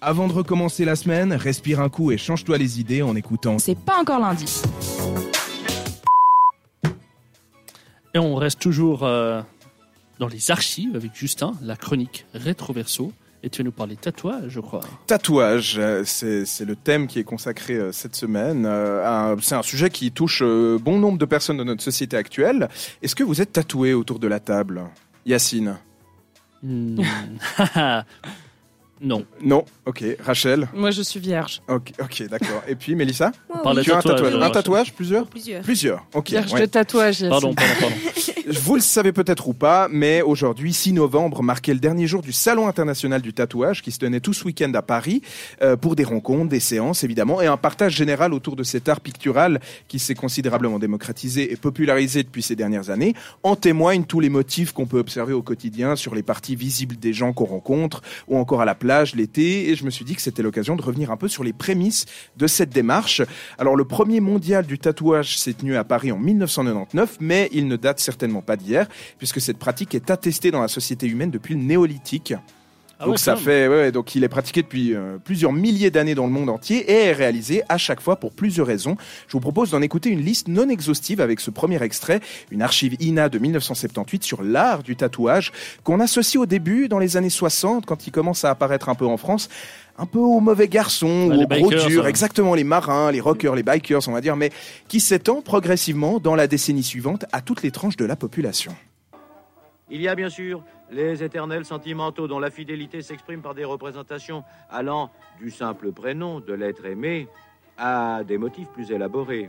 Avant de recommencer la semaine, respire un coup et change-toi les idées en écoutant. C'est pas encore lundi. Et on reste toujours euh, dans les archives avec Justin, la chronique rétroverso. Et tu vas nous parler tatouage, je crois. Tatouage, euh, c'est le thème qui est consacré euh, cette semaine. C'est un sujet qui touche bon nombre de personnes de notre société actuelle. Est-ce que vous êtes tatoué autour de la table? Yacine Hmm. non. Non Ok. Rachel Moi, je suis vierge. Ok, ok, d'accord. Et puis Mélissa On parle de Tu as un tatouage. tatouage Un tatouage Plusieurs Plusieurs. Plusieurs, ok. Vierge ouais. de tatouage. Pardon, pardon, pardon. Vous le savez peut-être ou pas, mais aujourd'hui, 6 novembre, marquait le dernier jour du Salon international du tatouage qui se tenait tout ce week-end à Paris euh, pour des rencontres, des séances évidemment, et un partage général autour de cet art pictural qui s'est considérablement démocratisé et popularisé depuis ces dernières années. En témoignent tous les motifs qu'on peut observer au quotidien sur les parties visibles des gens qu'on rencontre ou encore à la plage l'été. Et je me suis dit que c'était l'occasion de revenir un peu sur les prémices de cette démarche. Alors le premier mondial du tatouage s'est tenu à Paris en 1999, mais il ne date certainement pas d'hier, puisque cette pratique est attestée dans la société humaine depuis le néolithique. Ah donc ouais, ça fait, ouais, donc il est pratiqué depuis euh, plusieurs milliers d'années dans le monde entier et est réalisé à chaque fois pour plusieurs raisons. Je vous propose d'en écouter une liste non exhaustive avec ce premier extrait, une archive INA de 1978 sur l'art du tatouage qu'on associe au début dans les années 60 quand il commence à apparaître un peu en France. Un peu aux mauvais garçons, Ah, aux gros bikers, durs, ça. exactement les marins, les rockers, les bikers, on va dire, mais qui s'étend progressivement dans la décennie suivante à toutes les tranches de la population. Il y a bien sûr les éternels sentimentaux dont la fidélité s'exprime par des représentations allant du simple prénom de l'être aimé à des motifs plus élaborés.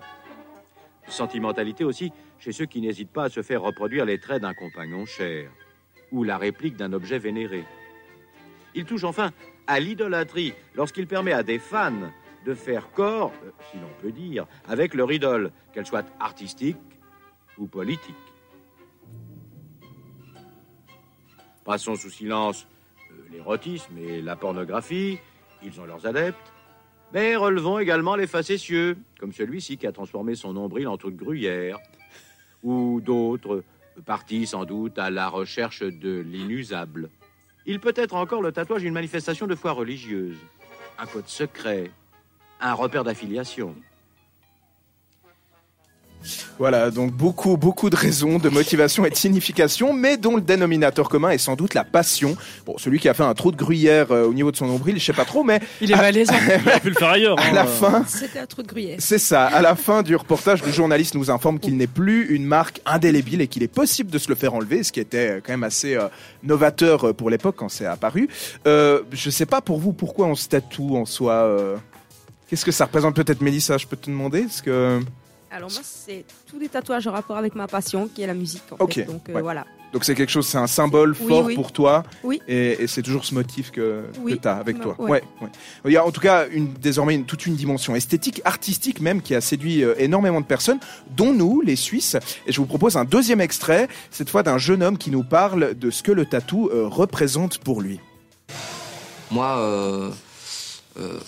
Sentimentalité aussi chez ceux qui n'hésitent pas à se faire reproduire les traits d'un compagnon cher ou la réplique d'un objet vénéré. Il touche enfin à l'idolâtrie lorsqu'il permet à des fans de faire corps, euh, si l'on peut dire, avec leur idole, qu'elle soit artistique ou politique. Passons sous silence euh, l'érotisme et la pornographie, ils ont leurs adeptes. Mais relevons également les facétieux, comme celui-ci qui a transformé son nombril en trou de gruyère, ou d'autres, partis sans doute à la recherche de l'inusable. Il peut être encore le tatouage une manifestation de foi religieuse, un code secret, un repère d'affiliation. Voilà, donc beaucoup, beaucoup de raisons, de motivation et de signification, mais dont le dénominateur commun est sans doute la passion. Bon, celui qui a fait un trou de gruyère euh, au niveau de son nombril, je sais pas trop, mais Il est malaisant. Il aurait pu le faire ailleurs. à hein. la fin, C'était un trou de gruyère. c'est ça, à la fin du reportage, le journaliste nous informe qu'il n'est plus une marque indélébile et qu'il est possible de se le faire enlever, ce qui était euh, quand même assez euh, novateur pour l'époque quand c'est apparu. Euh, je sais pas pour vous pourquoi on se tatoue en soi. euh, Qu'est-ce que ça représente? Peut-être Mélissa, je peux te demander Parce que Alors moi, c'est tous des tatouages en rapport avec ma passion, qui est la musique. En Ok, fait. Donc euh, ouais. voilà. donc c'est quelque chose, c'est un symbole Oui, fort oui. pour toi. Oui. Et, et c'est toujours ce motif que, Oui. tu as avec toi. ouais. Ouais, ouais. Il y a en tout cas une, désormais une- toute une dimension esthétique, artistique même, qui a séduit euh, énormément de personnes, dont nous, les Suisses. Et je vous propose un deuxième extrait, cette fois d'un jeune homme qui nous parle de ce que le tatou euh, représente pour lui. Moi, euh, euh,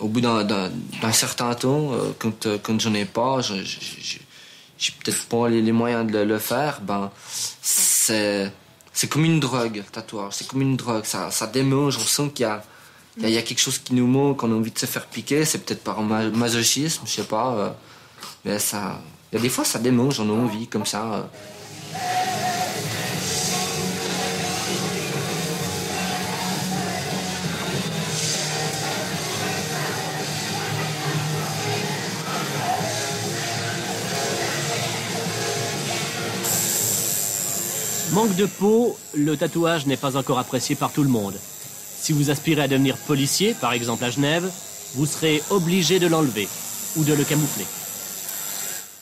au bout d'un- certain temps, euh, quand, euh, quand j'en ai pas, je- j'ai peut-être pas les, moyens de le, faire, ben, c'est comme une drogue, le tatouage. C'est comme une drogue. Ça, ça démange, on sent qu'il y a, il y, a, quelque chose qui nous manque, on a envie de se faire piquer. C'est peut-être par ma- masochisme, je sais pas. euh, mais ça, des fois, ça démange, on a envie, comme ça. Manque de peau, le tatouage n'est pas encore apprécié par tout le monde. Si vous aspirez à devenir policier, par exemple à Genève, vous serez obligé de l'enlever ou de le camoufler.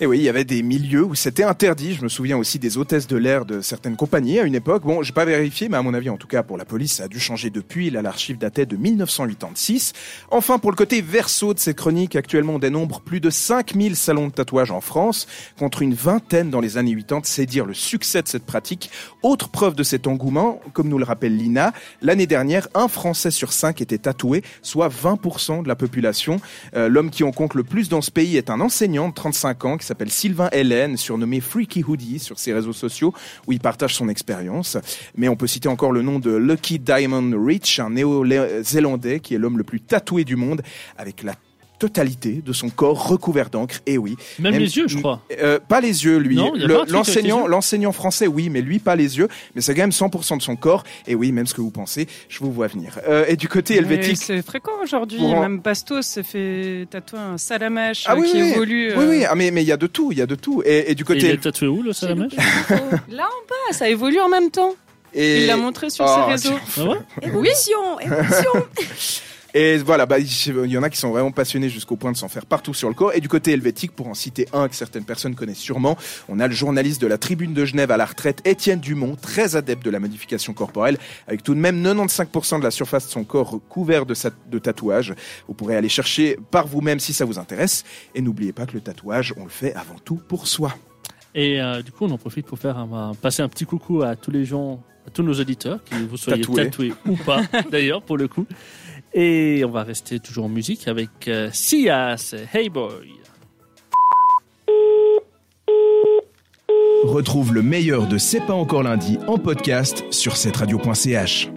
Et oui, il y avait des milieux où c'était interdit. Je me souviens aussi des hôtesses de l'air de certaines compagnies à une époque. Bon, j'ai pas vérifié, mais à mon avis, en tout cas pour la police, ça a dû changer depuis. Là, l'archive datait de 1986. Enfin, pour le côté verso de cette chronique, actuellement on dénombre plus de 5000 salons de tatouage en France, contre une vingtaine dans les années 80. C'est dire le succès de cette pratique. Autre preuve de cet engouement, comme nous le rappelle Lina, l'année dernière, un Français sur cinq était tatoué, soit 20% de la population. Euh, L'homme qui en compte le plus dans ce pays est un enseignant de 35 ans s'appelle Sylvain Hélène, surnommé Freaky Hoodie sur ses réseaux sociaux, où il partage son expérience. Mais on peut citer encore le nom de Lucky Diamond Rich, un néo-zélandais qui est l'homme le plus tatoué du monde, avec la totalité de son corps recouvert d'encre. Et oui. Même, les yeux, je crois. Euh, pas les yeux, lui. Le- L'enseignant, l'enseignant français, oui, mais lui, pas les yeux. Mais c'est quand même 100% de son corps. Et oui, même ce que vous pensez, je vous vois venir. Euh, et du côté helvétique, C'est fréquent aujourd'hui. Pour Même Bastos s'est fait tatouer un salamèche Ah oui, qui oui, évolue. oui, euh, oui, ah, mais mais il y a de tout, il y a de tout. Et, et du Et il côté est tatoué où, le salamèche Là en bas, ça évolue en même temps. et Il l'a montré sur Oh, ses réseaux. Ah ouais Évolution, évolution. Et voilà, bah, il y en a qui sont vraiment passionnés jusqu'au point de s'en faire partout sur le corps. Et du côté helvétique, pour en citer un que certaines personnes connaissent sûrement, on a le journaliste de la Tribune de Genève à la retraite, Étienne Dumont, très adepte de la modification corporelle, avec tout de même 95% de la surface de son corps couvert de, sa- de tatouages. Vous pourrez aller chercher par vous-même si ça vous intéresse. Et n'oubliez pas que le tatouage, on le fait avant tout pour soi. Et euh, du coup, on en profite pour faire un, passer un petit coucou à tous les gens, à tous nos auditeurs, que vous soyez tatoués, ou pas, d'ailleurs, pour le coup. Et on va rester toujours en musique avec euh, Hey Boy. Retrouve le meilleur de C'est pas encore lundi en podcast sur cette radio.ch.